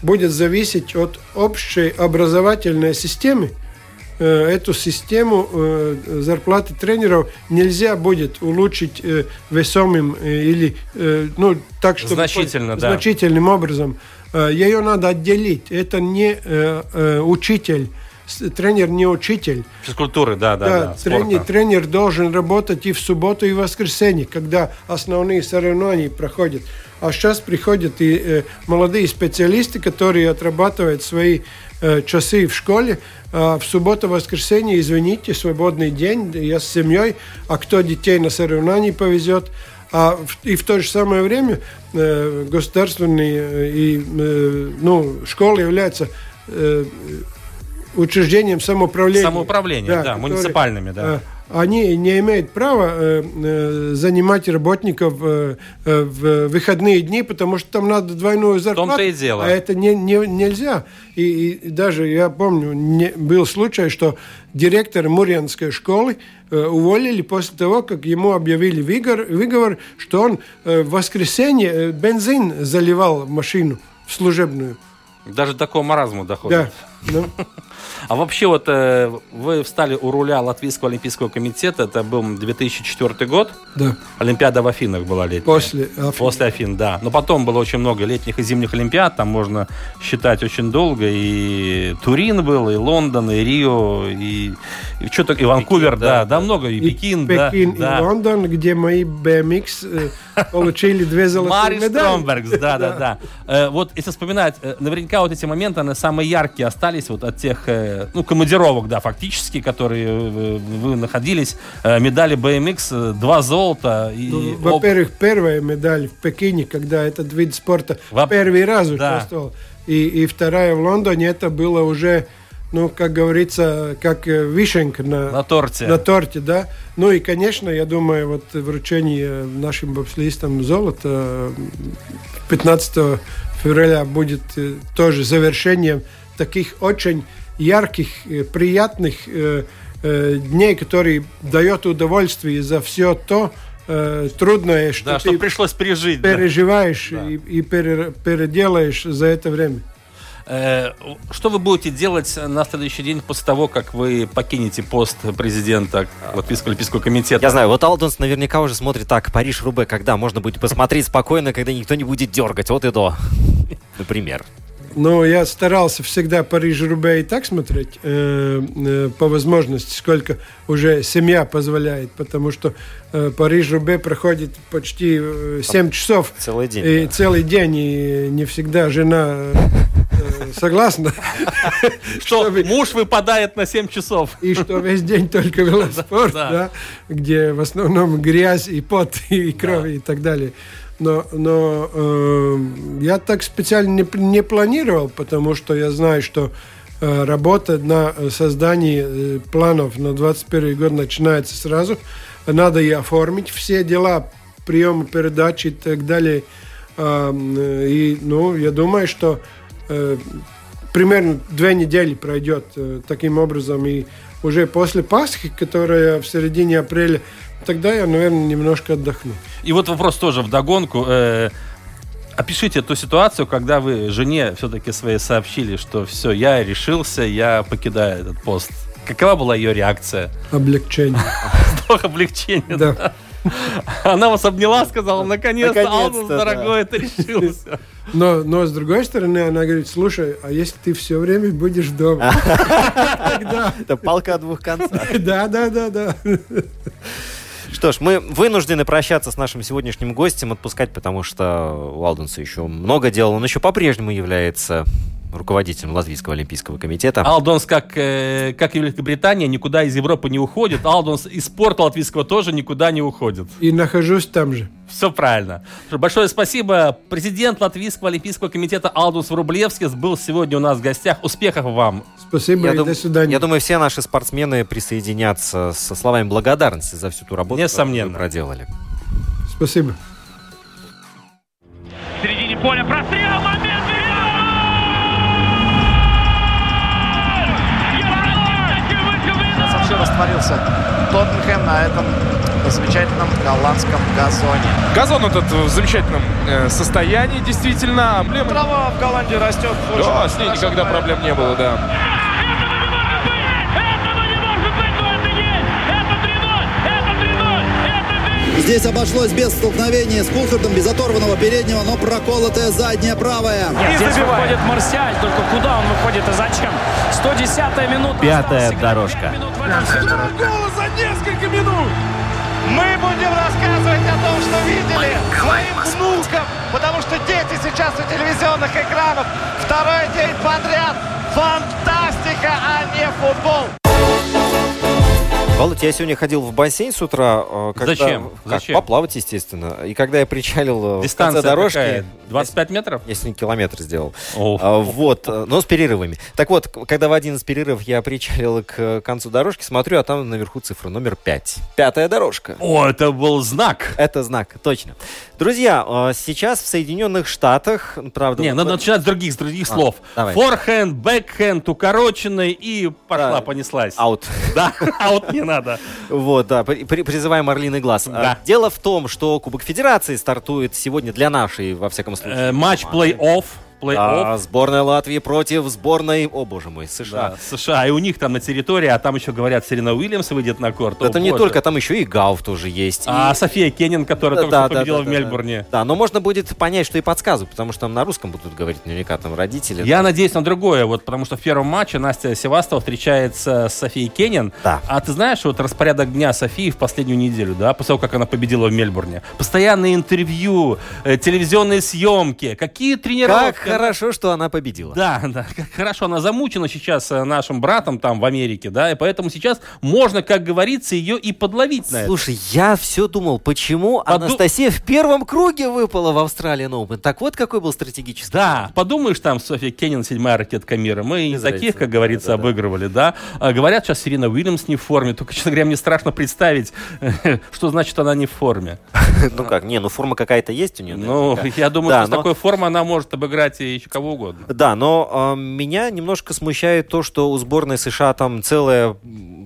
S4: будет зависеть от общей образовательной системы, э, эту систему э, зарплаты тренеров нельзя будет улучшить весомым или ну так что
S3: значительно,
S4: да. значительным образом. Ее надо отделить. Это не учитель тренер не учитель.
S3: Физкультуры, да, да. да,
S4: да тренер, тренер должен работать и в субботу, и в воскресенье, когда основные соревнования проходят. А сейчас приходят и э, молодые специалисты, которые отрабатывают свои э, часы в школе. А в субботу, воскресенье, извините, свободный день, я с семьей, а кто детей на соревнования повезет. А в, и в то же самое время э, государственные э, и э, ну, школы являются э, учреждением самоуправления.
S3: Самоуправления, да, да муниципальными, да.
S4: они не имеют права э, э, занимать работников э, э, в выходные дни, потому что там надо двойную зарплату.
S3: и дело.
S4: А это не, не, нельзя. И, и даже я помню, не, был случай, что директор Мурьянской школы э, уволили после того, как ему объявили выговор, выговор что он э, в воскресенье э, бензин заливал в машину в служебную.
S3: Даже до такого маразма доходит.
S4: Да. Ну,
S3: А вообще вот э, вы встали у руля Латвийского олимпийского комитета, это был 2004 год,
S4: да.
S3: Олимпиада в Афинах была летняя.
S4: После Афин.
S3: После Афин, да. Но потом было очень много летних и зимних Олимпиад, там можно считать очень долго. И Турин был, и Лондон, и Рио, и, и что-то, и Ванкувер, да, да, много, и,
S4: И
S3: Пекин, да,
S4: Пекин
S3: да.
S4: и Лондон, где мои BMX э, получили две золотые медали.
S3: Стромбергс, да, да, да. Э, вот если вспоминать, наверняка вот эти моменты, они самые яркие остались вот от тех, э, ну, командировок, да, фактически, которые э, вы находились. Э, Медали BMX, два золота. И
S4: Ну,
S3: об-
S4: Во-первых, первая медаль в Пекине, когда этот вид спорта
S3: Во-
S4: первый раз
S3: Да.
S4: участвовал. И, и вторая в Лондоне, это было уже, ну, как говорится, как вишенка на,
S3: на торте.
S4: на торте, да. Ну и, конечно, я думаю, вот вручение нашим бобслеистам золота э, 15 февраля будет тоже завершением таких очень ярких, э, приятных э, э, дней, которые дают удовольствие за все то трудное, что
S3: Да, что
S4: ты
S3: пришлось пережить.
S4: переживаешь
S3: Да.
S4: и, и пере- переделаешь за это время.
S3: Что вы будете делать на следующий день после того, как вы покинете пост президента Латвийского олимпийского комитета?
S2: Я знаю, вот Алдонс наверняка уже смотрит так, Париж-Рубе, когда можно будет посмотреть спокойно, когда никто не будет дергать, вот и до. Например.
S4: Но я старался всегда Париж-Рубе и так смотреть, э, э, по возможности, сколько уже семья позволяет, потому что э, Париж-Рубе проходит почти э, 7 часов
S2: Целый день.
S4: и
S2: да.
S4: целый день, и не всегда жена э, э, согласна,
S3: Что муж выпадает на 7 часов.
S4: и что весь день только велоспорт,
S3: да,
S4: где в основном грязь и пот, и кровь, и так далее. Но, но э, я так специально не, не планировал, потому что я знаю, что э, работа на создании э, планов на 21 год начинается сразу. Надо и оформить все дела, приемы передачи и так далее. Э, и, ну, я думаю, что э, примерно две недели пройдет э, таким образом. И уже после Пасхи, которая в середине апреля, тогда я, наверное, немножко отдохну.
S3: И вот вопрос тоже вдогонку. Э, опишите ту ситуацию, когда вы жене все-таки своей сообщили, что все, я решился, я покидаю этот пост. Какова была ее реакция?
S4: Облегчение.
S3: Вдох облегчения.
S4: Да.
S3: Она вас обняла, сказала, наконец-то,
S2: Наконец-то,
S3: Алдус,
S2: да.
S3: дорогой, ты решился.
S4: Но, но с другой стороны, она говорит, слушай, а если ты все время будешь дома? Тогда,
S2: Это палка о двух концах.
S4: да, да, да, да.
S2: Что ж, мы вынуждены прощаться с нашим сегодняшним гостем, отпускать, потому что у Алденса еще много дел. Он еще по-прежнему является руководителем Латвийского олимпийского комитета.
S3: Алдонс, как, э, как и Великобритания, никуда из Европы не уходит. Алдонс из спорта латвийского тоже никуда не уходит.
S4: И нахожусь там же.
S3: Все правильно. Большое спасибо. Президент Латвийского олимпийского комитета Алдус Врублевский был сегодня у нас в гостях. Успехов вам.
S4: Спасибо
S2: Я,
S4: и
S2: дум-
S4: до свидания.
S2: я думаю, все наши спортсмены присоединятся со словами благодарности за всю ту работу,
S3: Несомненно.
S2: которую вы проделали.
S4: Спасибо.
S5: В середине поля прострел, момент!
S6: Растворился Тоттенхэм на этом замечательном голландском газоне.
S7: Газон этот в замечательном э, состоянии, действительно. Эмблема-
S6: Трава в Голландии растет.
S7: Да, с ней никогда
S6: да.
S7: проблем не было, да.
S5: Этого не может быть, но это есть! Это 3-0! Это 3-0! Это
S8: Здесь обошлось без столкновения с Кулхардом, без оторванного переднего, но проколотая задняя правая.
S9: Здесь выходит Марсиаль, только куда он выходит и зачем? 110-я минута.
S1: Пятая
S9: Осталось играть
S1: дорожка.
S9: пять минут в этом сезоне.
S7: Гол за несколько минут!
S6: Мы будем рассказывать о том, что видели своим внукам, потому что дети сейчас у телевизионных экранов. Второй день подряд. Фантастика, а не футбол.
S2: Володь, я сегодня ходил в бассейн с утра. э, Когда,
S3: Зачем?
S2: Как,
S3: Зачем?
S2: Поплавать, естественно. И когда я причалил э,
S3: Дистанция
S2: в конце дорожки...
S3: какая? 25 метров?
S2: Я сегодня километр сделал.
S3: О.
S2: А, Вот, э, но с перерывами. Так вот, когда в один из перерывов я причалил к э, концу дорожки, смотрю, а там наверху цифра номер 5. Пятая дорожка.
S3: О, это был знак.
S2: Это знак, точно. Друзья, э, сейчас в Соединенных Штатах, правда...
S3: Не,
S2: вот
S3: надо
S2: мы-
S3: начинать с других, с других
S2: А,
S3: слов.
S2: давай.
S3: Форхенд, бэкхенд, укороченный и пошла,
S2: Да.
S3: понеслась.
S2: Аут.
S3: Да, а вот не надо.
S2: Вот, да, при- при- призываем Орлиный глаз. А,
S3: Да.
S2: Дело в том, что Кубок Федерации стартует сегодня для нашей, во всяком случае.
S3: Э, Матч плей-офф. Плей-офф.
S2: А, сборная Латвии против сборной, о боже мой, США.
S3: Да, США. И у них там на территории, а там еще говорят, Серена Уильямс выйдет на корт. О,
S2: Это не только, там еще и Гауф тоже есть.
S3: А
S2: и-
S3: София Кеннин, которая только
S2: Да,
S3: что
S2: да,
S3: победила
S2: да,
S3: в
S2: да,
S3: Мельбурне.
S2: Да, но можно будет понять, что и подсказывают, потому что там на русском будут говорить наверняка там родители.
S3: Я надеюсь на другое, вот, потому что в первом матче Настя Севастова встречается с Софией Кеннин.
S2: Да.
S3: А ты знаешь, вот распорядок дня Софии в последнюю неделю, да, после того, как она победила в Мельбурне. Постоянные интервью, э, телевизионные съемки, какие тренировки.
S2: Как хорошо, что она победила.
S3: Да, да, хорошо, она замучена сейчас э, нашим братом там в Америке, да, и поэтому сейчас можно, как говорится, ее и подловить на это.
S2: Слушай, я все думал, почему
S3: Поду-
S2: Анастасия в первом круге выпала в Австралиан Open. Так вот, какой был стратегический.
S3: Да, подумаешь, там Софья Кеннин, седьмая ракетка мира. Мы
S2: Без
S3: таких, как говорится,
S2: Да-да-да.
S3: обыгрывали, да. А говорят, сейчас Серена Уильямс не в форме. Только, честно говоря, мне страшно представить, что значит она не в форме.
S2: Ну как, не, ну форма какая-то есть у нее.
S3: Ну, я думаю,
S2: Да,
S3: что с такой формой она может обыграть и еще кого угодно.
S2: Да, но э, меня немножко смущает то, что у сборной США там целая...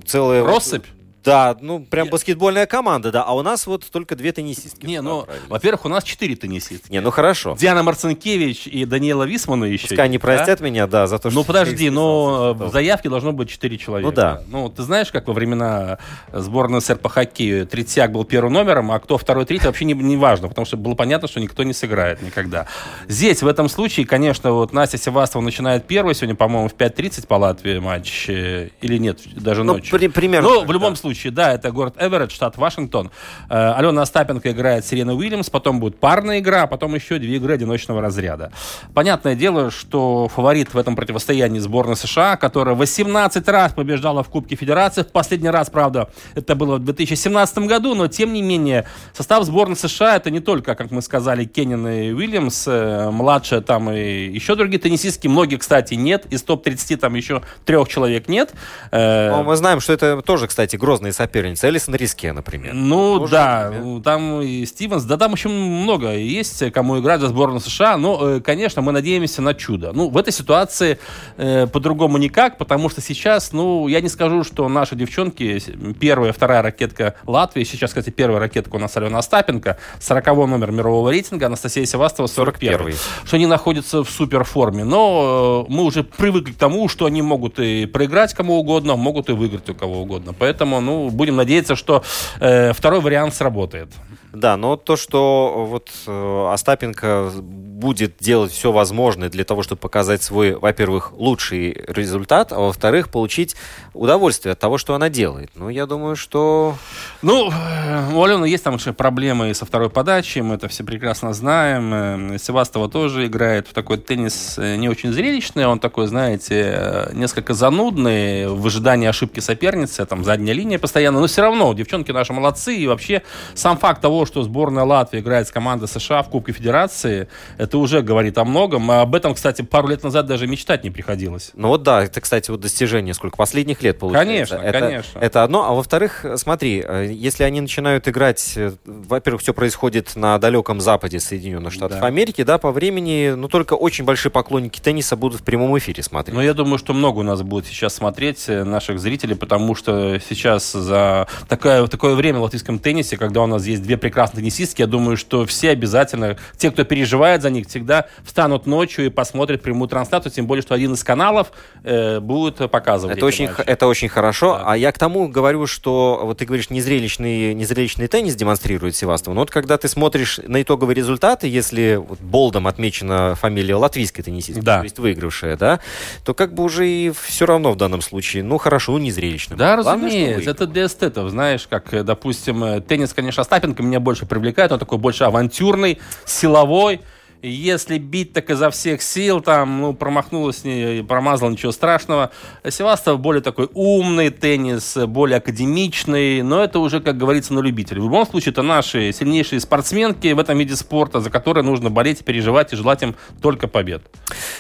S2: целая
S3: Россыпь?
S2: Да, ну прям
S3: Нет.
S2: баскетбольная команда, да. А у нас вот только две теннисистки.
S3: Не, ну, во-первых, у нас четыре теннисистки.
S2: Не, ну хорошо.
S3: Диана Марцинкевич и Даниэла Висмана еще.
S2: Пускай не
S3: есть, да?
S2: простят меня, да, за то, что...
S3: Ну подожди,
S2: я
S3: но в заявке должно быть 4 человека.
S2: Ну да.
S3: Ну, ты знаешь, как во времена сборной СССР по хоккею Третьяк был первым номером, а кто второй, третий, вообще не, не важно, потому что было понятно, что никто не сыграет никогда. Здесь, в этом случае, конечно, вот Настя Севастова начинает первой, сегодня, по-моему, в 5.30 по Латвии матч, э, или нет, даже
S2: Ну,
S3: ночью.
S2: при- примерно
S3: Ну, в любом
S2: да.
S3: случае, да, это город Эверетт, штат Вашингтон. Э, Алена Остапенко играет Сирена Уильямс, потом будет парная игра, а потом еще две игры одиночного разряда. Понятное дело, что фаворит в этом противостоянии сборная США, которая 18 раз побеждала в Кубке Федерации. В последний раз, правда, это было в 2017 году, но тем не менее состав сборной США это не только, как мы сказали, Кеннин и Уильямс, э, младшая там и еще другие теннисистки. Многие, кстати, нет. Из топ-30 там еще трех человек нет. Э,
S2: Но мы знаем, что это тоже, кстати, грозные соперницы. Элисон Риске, например.
S3: Ну
S2: Тоже
S3: да, ну, там и Стивенс, да там еще много есть, кому играть за сборную США, но, э, конечно, мы надеемся на чудо. Ну, в этой ситуации э, по-другому никак, потому что сейчас, ну, я не скажу, что наши девчонки, первая, вторая ракетка Латвии, сейчас, кстати, первая ракетка у нас Алена Остапенко, 40 номер мирового рейтинга, Анастасия Севастова 41
S2: 41-й.
S3: что они находятся в супер форме. Но э, мы уже привыкли к тому, что они могут и проиграть кому угодно, могут и выиграть у кого угодно. Поэтому, ну, будем надеяться, что э, второй вариант сработает.
S2: Да, но то, что вот э, Остапенко будет делать все возможное для того, чтобы показать свой, во-первых, лучший результат, а во-вторых, получить удовольствие от того, что она делает. Ну, я думаю, что...
S3: Ну, э, у Алены есть там проблемы со второй подачей, мы это все прекрасно знаем. Э, Севастова тоже играет в такой теннис э, не очень зрелищный, он такой, знаете, э, несколько занудный, в ожидании ошибки соперницы, там задняя линия постоянно, но все равно девчонки наши молодцы, и вообще сам факт того, что сборная Латвии играет с командой США в Кубке Федерации, это уже говорит о многом. Об этом, кстати, пару лет назад даже мечтать не приходилось.
S2: Ну вот да, это, кстати, вот достижение сколько последних лет получается.
S3: Конечно,
S2: это,
S3: конечно.
S2: Это одно. А во-вторых, смотри, э, если они начинают играть, э, во-первых, все происходит на далеком западе Соединенных Штатов
S3: Да.
S2: Америки, да, по времени, ну только очень большие поклонники тенниса будут в прямом эфире смотреть.
S3: Но я думаю, что много у нас будет сейчас смотреть э, наших зрителей, потому что сейчас за такое, такое время в латвийском теннисе, когда у нас есть две прекрасные теннисистки, я думаю, что все обязательно, те, кто переживает за них, всегда встанут ночью и посмотрят прямую трансляцию, тем более, что один из каналов э, будет показывать.
S2: Это очень,
S3: матчи.
S2: это очень хорошо.
S3: Да.
S2: А я к тому говорю, что вот ты говоришь, незрелищный, незрелищный теннис демонстрирует Севастова. Но вот когда ты смотришь на итоговые результаты, если вот болдом отмечена фамилия латвийской теннисистки,
S3: Да.
S2: то есть выигравшая, да, то как бы уже и все равно в данном случае, ну хорошо, ну незрелищно.
S3: Да,
S2: Главное,
S3: разумеется, это для эстетов, знаешь, как, э, допустим, э, теннис, конечно, Остапенко меня больше привлекает, он такой больше авантюрный, силовой, Если бить, так изо всех сил, там, ну, промахнулась, не промазал, ничего страшного. Севастов более такой умный теннис, более академичный, но это уже, как говорится, на любителей. В любом случае, это наши сильнейшие спортсменки в этом виде спорта, за которые нужно болеть, переживать и желать им только побед.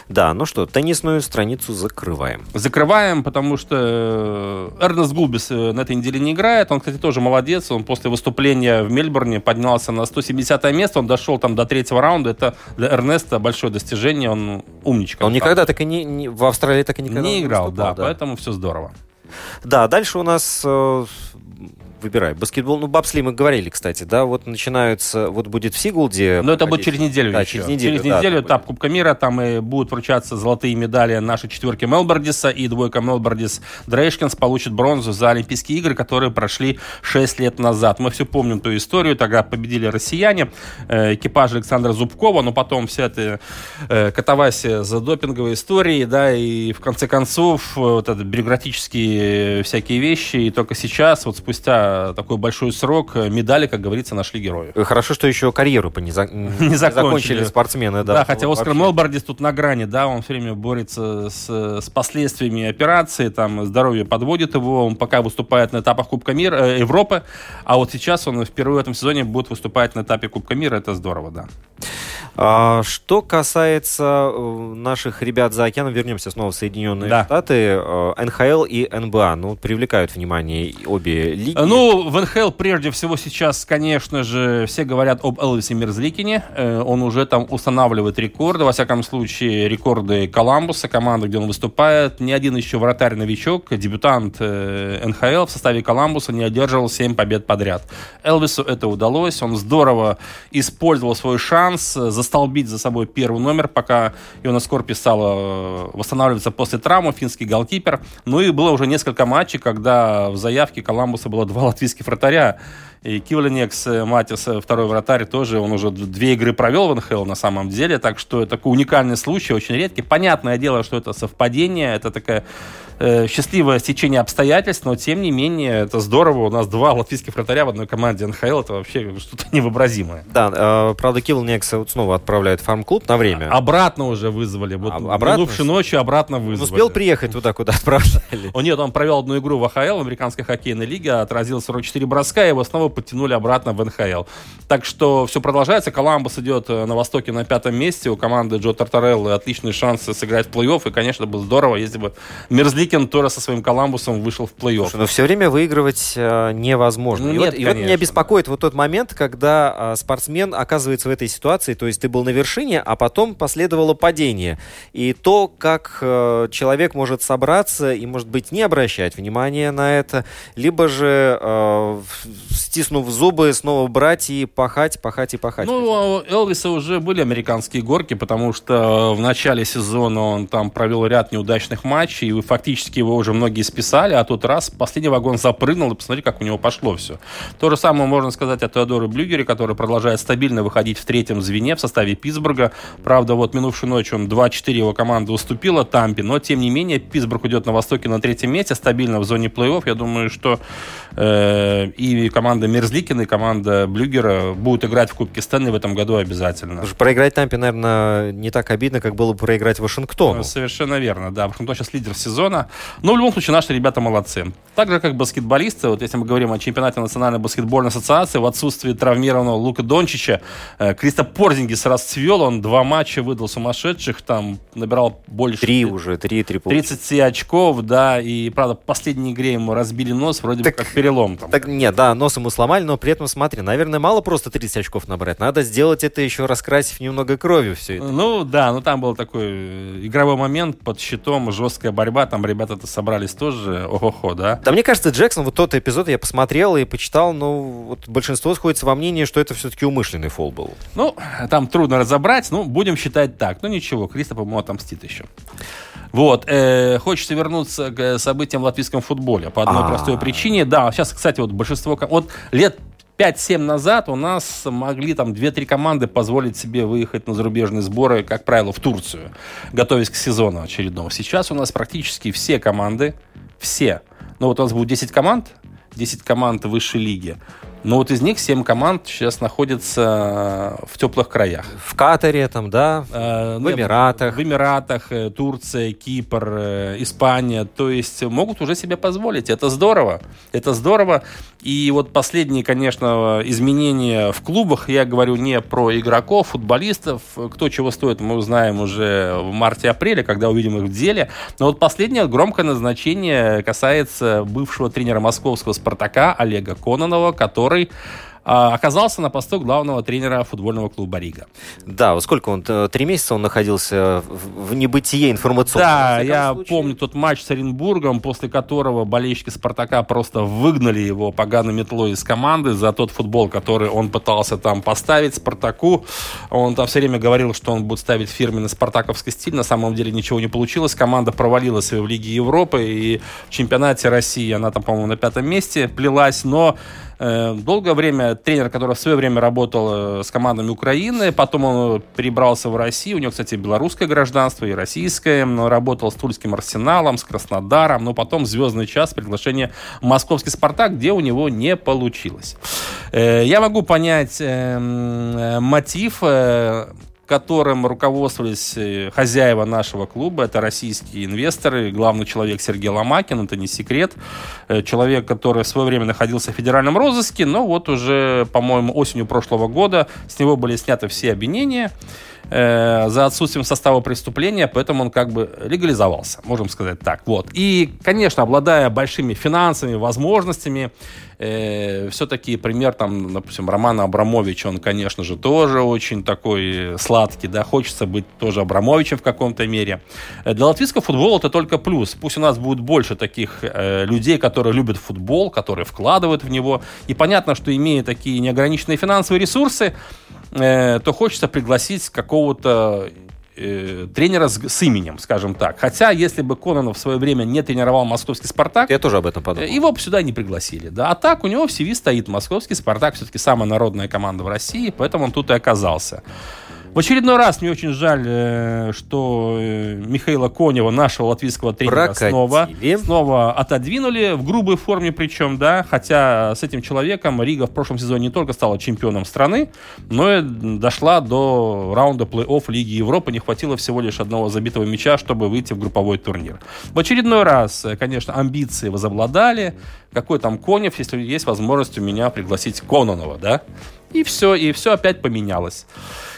S2: Да, ну что, теннисную страницу закрываем.
S3: Закрываем, потому что э, Эрнест Гулбис э, на этой неделе не играет. Он, кстати, тоже молодец. Он после выступления в Мельбурне поднялся на 170 место. Он дошел там до третьего раунда. Это для Эрнеста большое достижение. Он умничка.
S2: Он никогда так и не, не в Австралии так и никогда
S3: не играл,
S2: выступал,
S3: да, поэтому все здорово.
S2: Да, дальше у нас э, выбирай. Баскетбол, ну, бобсли мы говорили, кстати, да, вот начинаются, вот будет в Сигулде.
S3: Но это будет через неделю
S2: да,
S3: еще.
S2: через неделю,
S3: Через
S2: да,
S3: неделю
S2: да,
S3: этап Кубка мира, там и будут вручаться золотые медали нашей четверки Мелбордиса, и двойка Мелбордис Дрейшкинс получит бронзу за Олимпийские игры, которые прошли 6 лет назад. Мы все помним ту историю, тогда победили россияне, э, экипаж Александра Зубкова, но потом вся эта э, катавасия за допинговой историей, да, и в конце концов э, вот это бюрократические всякие вещи, и только сейчас, вот спустя такой большой срок, э, медали, как говорится, нашли героев.
S2: Хорошо, что еще карьеру не, за... не закончили спортсмены. Да,
S3: Да, хотя
S2: Ну,
S3: Оскар
S2: вообще.
S3: Мелбордис тут на грани, да, он все время борется с, с последствиями операции, там здоровье подводит его, он пока выступает на этапах Кубка мира, э, Европы, а вот сейчас он впервые в этом сезоне будет выступать на этапе Кубка мира, это здорово, да.
S2: А, что касается э, наших ребят за океаном, вернемся снова в Соединенные
S3: Да.
S2: Штаты. э, НХЛ и НБА, ну, привлекают внимание обе лиги.
S3: Ну, в НХЛ прежде всего сейчас, конечно же, все говорят об Элвисе Мерзликине. Э, Он уже там устанавливает рекорды, во всяком случае, рекорды Коламбуса, команды, где он выступает. Ни один еще вратарь-новичок, дебютант НХЛ в составе Коламбуса не одерживал 7 побед подряд. Элвису это удалось, он здорово использовал свой шанс э, застолбить за собой первый номер, пока Иона Скорпи стала э, восстанавливаться после травмы, финский голкипер. Ну и было уже несколько матчей, когда в заявке Коламбуса было два латвийских вратаря. И Кивленекс э, Матис, э, второй вратарь, тоже он уже две игры провел в НХЛ на самом деле, так что это такой уникальный случай, очень редкий. Понятное дело, что это совпадение, это такая э, счастливое стечение обстоятельств, но тем не менее это здорово. У нас два латвийских вратаря в одной команде НХЛ, это вообще что-то невообразимое.
S2: Да, э, правда, Киллнекс вот снова отправляют в фарм-клуб на время.
S3: Обратно уже вызвали. Вот
S2: А- обратно?
S3: минувшей ночью обратно
S2: Он
S3: вызвали.
S2: успел приехать туда, куда отправляли.
S3: О, нет, он провел одну игру в АХЛ, в Американской хоккейной лиге, отразил 44 броска, и его снова подтянули обратно в НХЛ. Так что все продолжается. Коламбус идет э, на Востоке на пятом месте. У команды Джо Тартареллы отличные шансы сыграть в плей-офф. И, конечно, было здорово, если бы Мерзликин тоже со своим Коламбусом вышел в плей-офф.
S2: Но все время выигрывать э, невозможно.
S3: Ну,
S2: и
S3: нет,
S2: вот, и вот меня беспокоит вот тот момент, когда э, спортсмен оказывается в этой ситуации, то есть ты был на вершине, а потом последовало падение. И то, как э, человек может собраться и, может быть, не обращать внимания на это, либо же, э, стиснув зубы, снова брать и пахать, пахать и пахать.
S3: Ну, у Элвиса уже были американские горки, потому что в начале сезона он там провел ряд неудачных матчей, и фактически его уже многие списали, а тут раз последний вагон запрыгнул, и посмотри, как у него пошло все. То же самое можно сказать о Теодоре Блюгере, который продолжает стабильно выходить в третьем звене в составе Питтсбурга. Правда, вот минувшую ночь он 2-4 его команда уступила Тампе, но тем не менее Питтсбург идет на востоке на третьем месте, стабильно в зоне плей-офф. Я думаю, что э, и команда Мерзликина, и команда Блюгера будут играть в Кубке Стэнли в этом году обязательно.
S2: Проиграть Тампе, наверное, не так обидно, как было бы проиграть Вашингтону.
S3: Совершенно верно, да. Вашингтон сейчас лидер сезона. Но в любом случае наши ребята молодцы. Так же, как баскетболисты, вот если мы говорим о чемпионате Национальной баскетбольной ассоциации, в отсутствии травмированного Лука Дончича, э, Криста Порзингис расцвел, он два матча выдал сумасшедших, там набирал больше...
S2: Три уже, три, три получилось.
S3: 30 очков, да, и, правда, в последней игре ему разбили нос, вроде
S2: Так-
S3: бы как перелом там.
S2: Так, нет, да, нос ему сломали, но при этом, смотри, наверное, мало просто 30 очков набрать. Надо сделать это еще раскрасив немного кровью все это.
S3: Ну да, ну там был такой э, игровой момент под щитом, жесткая борьба, там ребята-то собрались тоже, ого-хо, да.
S2: Да мне кажется, Джексон, вот тот эпизод я посмотрел и почитал, ну, вот большинство сходится во мнении, что это все-таки умышленный фол был.
S3: Ну, там трудно разобрать, ну, будем считать так. Ну, ничего, Криста, по-моему, отомстит еще. Вот, э, хочется вернуться к событиям в латвийском футболе по одной
S2: А.
S3: простой причине. Да, сейчас, кстати, вот большинство... Вот лет 5-7 назад у нас могли там 2-3 команды позволить себе выехать на зарубежные сборы, как правило, в Турцию, готовясь к сезону очередному. Сейчас у нас практически все команды, все, ну вот у нас будет 10 команд, 10 команд высшей лиги, Но вот из них 7 команд сейчас находятся в теплых краях.
S2: В Катаре там, да?
S3: Э,
S2: в
S3: ну,
S2: Эмиратах.
S3: В Эмиратах, э, Турция, Кипр, э, Испания. То есть могут уже себе позволить. Это здорово. Это здорово. И вот последние, конечно, изменения в клубах, я говорю не про игроков, футболистов, кто чего стоит, мы узнаем уже в марте-апреле, когда увидим их в деле. Но вот последнее громкое назначение касается бывшего тренера московского «Спартака» Олега Кононова, который а, оказался на посту главного тренера футбольного клуба Рига.
S2: Да, вот сколько он, э, три месяца он находился в небытие информационного.
S3: Да, я случае. помню тот матч с Оренбургом, после которого болельщики Спартака просто выгнали его поганой метлой из команды за тот футбол, который он пытался там поставить Спартаку. Он там все время говорил, что он будет ставить фирменный спартаковский стиль. На самом деле ничего не получилось. Команда провалилась в Лиге Европы и в чемпионате России она там, по-моему, на пятом месте плелась, но долгое время тренер, который в свое время работал э, с командами Украины, потом он перебрался в Россию, у него, кстати, белорусское гражданство и российское, работал с Тульским Арсеналом, с Краснодаром, но потом звездный час, приглашение московский «Спартак», где у него не получилось. Э, я могу понять мотив которым руководствовались э, хозяева нашего клуба. Это российские инвесторы. Главный человек Сергей Ломакин, это не секрет. Э, человек, который в свое время находился в федеральном розыске, но вот уже, по-моему, осенью прошлого года с него были сняты все обвинения э, за отсутствием состава преступления, поэтому он как бы легализовался, можем сказать так. Вот. И, конечно, обладая большими финансами, возможностями, э, все-таки пример, там, допустим, Романа Абрамовича, он, конечно же, тоже очень такой сладкий, да, хочется быть тоже Абрамовичем в каком-то мере. Для латвийского футбола это только плюс. Пусть у нас будет больше таких э, людей, которые любят футбол, которые вкладывают в него. И понятно, что имея такие неограниченные финансовые ресурсы, э, то хочется пригласить какого-то э, тренера с, с именем, скажем так. Хотя, если бы Кононов в свое время не тренировал московский «Спартак»,
S2: я тоже об этом подумал.
S3: Его бы сюда не пригласили. Да? А так у него в CV стоит московский «Спартак», все-таки самая народная команда в России, поэтому он тут и оказался. В очередной раз мне очень жаль, э, что э, Михаила Конева, нашего латвийского тренера, снова, снова отодвинули в грубой форме причем, да, хотя с этим человеком Рига в прошлом сезоне не только стала чемпионом страны, но и дошла до раунда плей-офф Лиги Европы, не хватило всего лишь одного забитого мяча, чтобы выйти в групповой турнир. В очередной раз, э, конечно, амбиции возобладали, какой там Конев, если есть возможность у меня пригласить Кононова, да, и все, и все опять поменялось.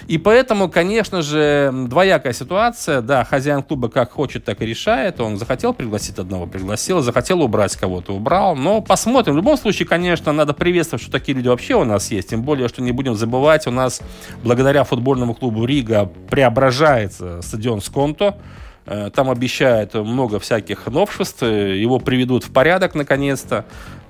S3: И поэтому, конечно же, двоякая ситуация. Да, хозяин клуба как хочет, так и решает. Он захотел пригласить одного, пригласил. Захотел убрать кого-то, убрал. Но посмотрим. В любом случае, конечно, надо приветствовать, что такие люди вообще у нас есть. Тем более, что не будем забывать, у нас благодаря футбольному клубу Рига преображается стадион Сконто. Э, там обещают много всяких новшеств, его приведут в порядок наконец-то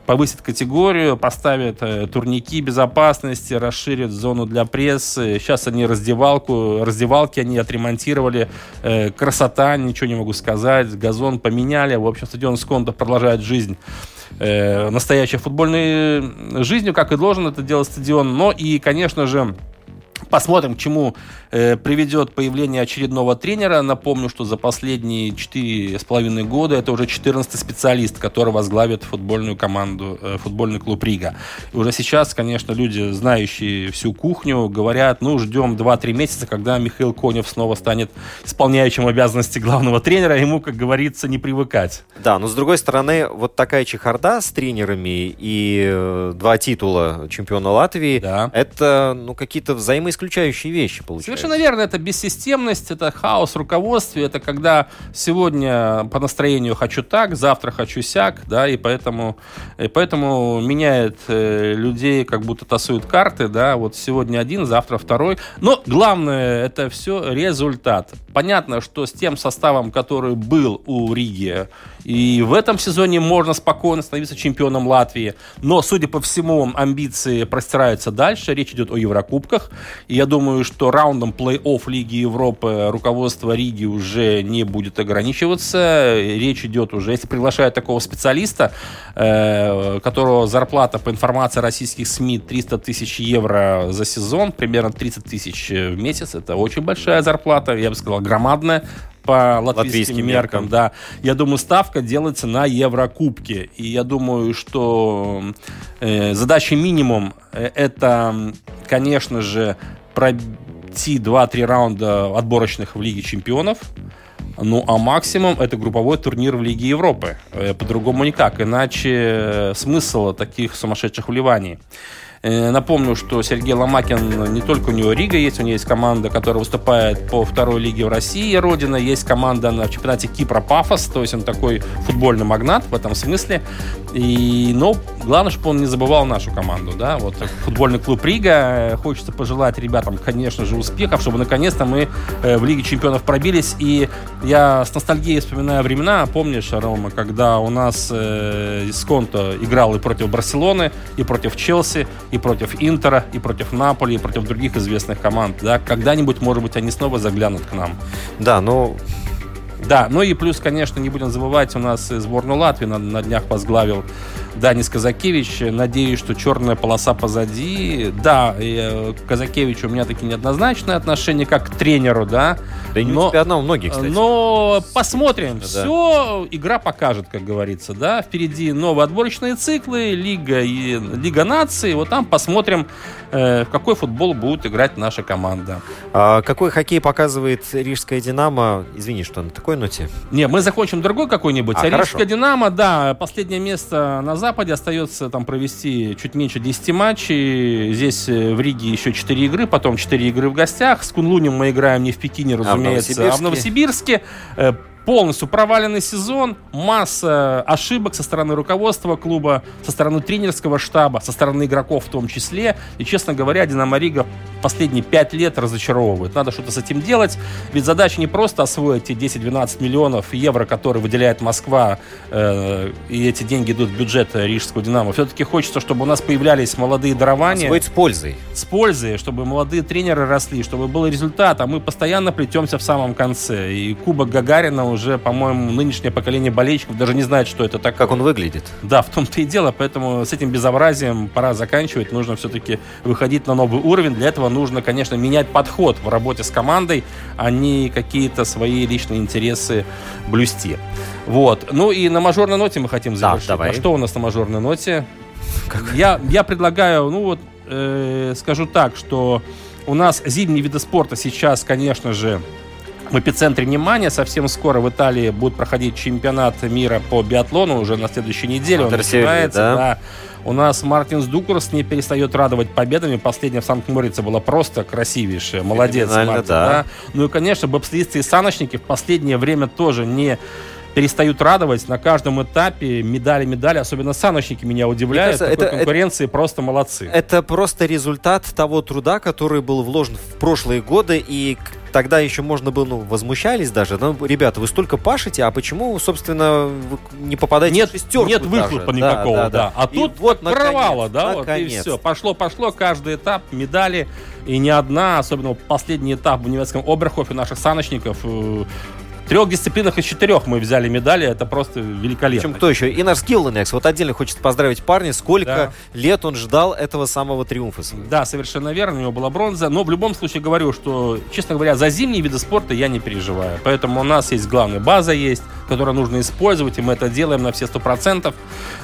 S3: повысит категорию, поставят э, турники безопасности, расширят зону для прессы. Сейчас они раздевалку, раздевалки они отремонтировали. Э, красота, ничего не могу сказать. Газон поменяли. В общем, стадион Сконто продолжает жизнь э, настоящей футбольной жизнью, как и должен это делать стадион. Но и, конечно же, Посмотрим, к чему э, приведет появление очередного тренера. Напомню, что за последние 4,5 года это уже 14 специалист, который возглавит футбольную команду, э, футбольный клуб Рига. И уже сейчас, конечно, люди, знающие всю кухню, говорят, ну, ждем 2-3 месяца, когда Михаил Конев снова станет исполняющим обязанности главного тренера. Ему, как говорится, не привыкать.
S2: Да, но с другой стороны, вот такая чехарда с тренерами и э, два титула чемпиона Латвии, да. это ну, какие-то взаимоисключения исключающие вещи, получается.
S3: Совершенно верно. Это бессистемность, это хаос руководстве, это когда сегодня по настроению хочу так, завтра хочу сяк, да, и поэтому, и поэтому меняет э, людей, как будто тасуют карты, да, вот сегодня один, завтра второй. Но главное, это все результат. Понятно, что с тем составом, который был у Риги, и в этом сезоне можно спокойно становиться чемпионом Латвии. Но, судя по всему, амбиции простираются дальше. Речь идет о Еврокубках. И я думаю, что раундом плей-офф Лиги Европы руководство Риги уже не будет ограничиваться. Речь идет уже, если приглашают такого специалиста, э, которого зарплата, по информации российских СМИ, 300 тысяч евро за сезон, примерно 30 тысяч в месяц. Это очень большая зарплата, я бы сказал, громадная по латвийским, латвийским меркам, меркам, да. Я думаю, ставка делается на Еврокубке. И я думаю, что э, задача минимум э, это, конечно же, пройти 2-3 раунда отборочных в Лиге чемпионов. Ну, а максимум это групповой турнир в Лиге Европы. Э, по-другому никак. Иначе э, смысл таких сумасшедших вливаний. Э, напомню, что Сергей Ломакин, не только у него Рига есть, у него есть команда, которая выступает по второй лиге в России, Родина, есть команда на чемпионате Кипра Пафос, то есть он такой футбольный магнат в этом смысле. И, но главное, чтобы он не забывал нашу команду, да, вот футбольный клуб Рига. Хочется пожелать ребятам, конечно же, успехов, чтобы наконец-то мы э, в Лиге чемпионов пробились. И я с ностальгией вспоминаю времена, помнишь, Рома, когда у нас э, Сконто играл и против Барселоны, и против Челси, и против Интера, и против Наполи, и против других известных команд. Да? Когда-нибудь, может быть, они снова заглянут к нам.
S2: Да, но
S3: да, ну и плюс, конечно, не будем забывать, у нас сборную Латвии на, на днях возглавил Данис Казакевич. Надеюсь, что черная полоса позади. Да, э, Казакевич у меня такие неоднозначные отношения, как к тренеру, да.
S2: Да не но, у тебя одна, у многих, кстати.
S3: Но посмотрим. Да. Все игра покажет, как говорится, да. Впереди новые отборочные циклы, Лига, и, Лига наций. Вот там посмотрим, э, в какой футбол будет играть наша команда.
S2: А какой хоккей показывает Рижская Динамо? Извини, что на такой ноте.
S3: Не, мы закончим другой какой-нибудь. А, а Рижская Динамо, да, последнее место назад Западе остается там провести чуть меньше 10 матчей. Здесь э, в Риге еще 4 игры, потом 4 игры в гостях. С Кунлунем мы играем не в Пекине, разумеется, а в Новосибирске. А в Новосибирске э, полностью проваленный сезон, масса ошибок со стороны руководства клуба, со стороны тренерского штаба, со стороны игроков в том числе. И, честно говоря, Динамо Рига последние пять лет разочаровывает. Надо что-то с этим делать, ведь задача не просто освоить те 10-12 миллионов евро, которые выделяет Москва, э, и эти деньги идут в бюджет Рижского Динамо. Все-таки хочется, чтобы у нас появлялись молодые дарования.
S2: Освоить с пользой.
S3: С пользой, чтобы молодые тренеры росли, чтобы был результат, а мы постоянно плетемся в самом конце. И Кубок Гагарина уже уже, по-моему, нынешнее поколение болельщиков даже не знает, что это такое.
S2: Как он выглядит.
S3: Да, в том-то и дело. Поэтому с этим безобразием пора заканчивать. Нужно все-таки выходить на новый уровень. Для этого нужно, конечно, менять подход в работе с командой, а не какие-то свои личные интересы блюсти. Вот. Ну и на мажорной ноте мы хотим завершить. Да, давай. А что у нас на мажорной ноте? Как? Я, я предлагаю, ну вот, э, скажу так, что у нас зимние виды спорта сейчас, конечно же, в эпицентре внимания. Совсем скоро в Италии будет проходить чемпионат мира по биатлону уже на следующей неделе. Он начинается, да? да. У нас Мартинс Дукурс не перестает радовать победами. Последняя в Санкт-Морице была просто красивейшая. Молодец, Мартин. Да. да. Ну и, конечно, бобслисты и саночники в последнее время тоже не перестают радовать на каждом этапе медали, медали, особенно саночники меня удивляют. Кажется, это, конкуренции это, просто молодцы.
S2: Это просто результат того труда, который был вложен в прошлые годы и тогда еще можно было, ну, возмущались даже. Ну, ребята, вы столько пашете, а почему, собственно, вы не попадаете
S3: нет,
S2: в шестерку
S3: Нет выхлопа даже? никакого, да. да, да. А и тут вот прорвало, да, вот и все. Пошло-пошло, каждый этап, медали, и ни одна, особенно последний этап в немецком Оберхофе наших саночников, э, трех дисциплинах из четырех мы взяли медали. Это просто великолепно.
S2: Причем кто еще? Инарс Гилленекс. Вот отдельно хочется поздравить парня. Сколько да. лет он ждал этого самого триумфа?
S3: Да, совершенно верно. У него была бронза. Но в любом случае говорю, что, честно говоря, за зимние виды спорта я не переживаю. Поэтому у нас есть главная база есть, которую нужно использовать. И мы это делаем на все сто процентов.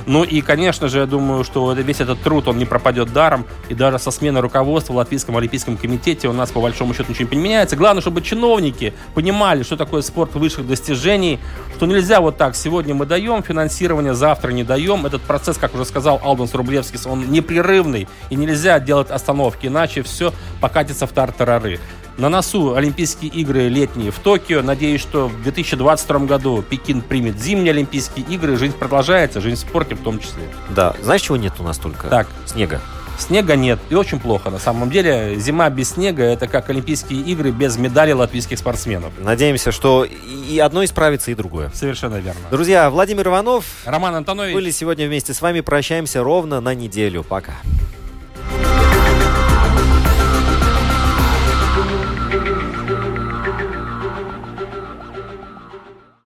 S3: Ну и, конечно же, я думаю, что весь этот труд, он не пропадет даром. И даже со сменой руководства в Латвийском Олимпийском комитете у нас, по большому счету, ничего не меняется. Главное, чтобы чиновники понимали, что такое спорт высших достижений, что нельзя вот так, сегодня мы даем финансирование, завтра не даем. Этот процесс, как уже сказал Алдонс Рублевский, он непрерывный, и нельзя делать остановки, иначе все покатится в тартарары. На носу Олимпийские игры летние в Токио. Надеюсь, что в 2022 году Пекин примет зимние Олимпийские игры. Жизнь продолжается, жизнь в спорте в том числе.
S2: Да. Знаешь, чего нет у нас только?
S3: Так.
S2: Снега.
S3: Снега нет, и очень плохо. На самом деле, зима без снега – это как Олимпийские игры без медалей латвийских спортсменов.
S2: Надеемся, что и одно исправится, и другое.
S3: Совершенно верно.
S2: Друзья, Владимир Иванов,
S3: Роман Антонович
S2: были сегодня вместе с вами. Прощаемся ровно на неделю. Пока.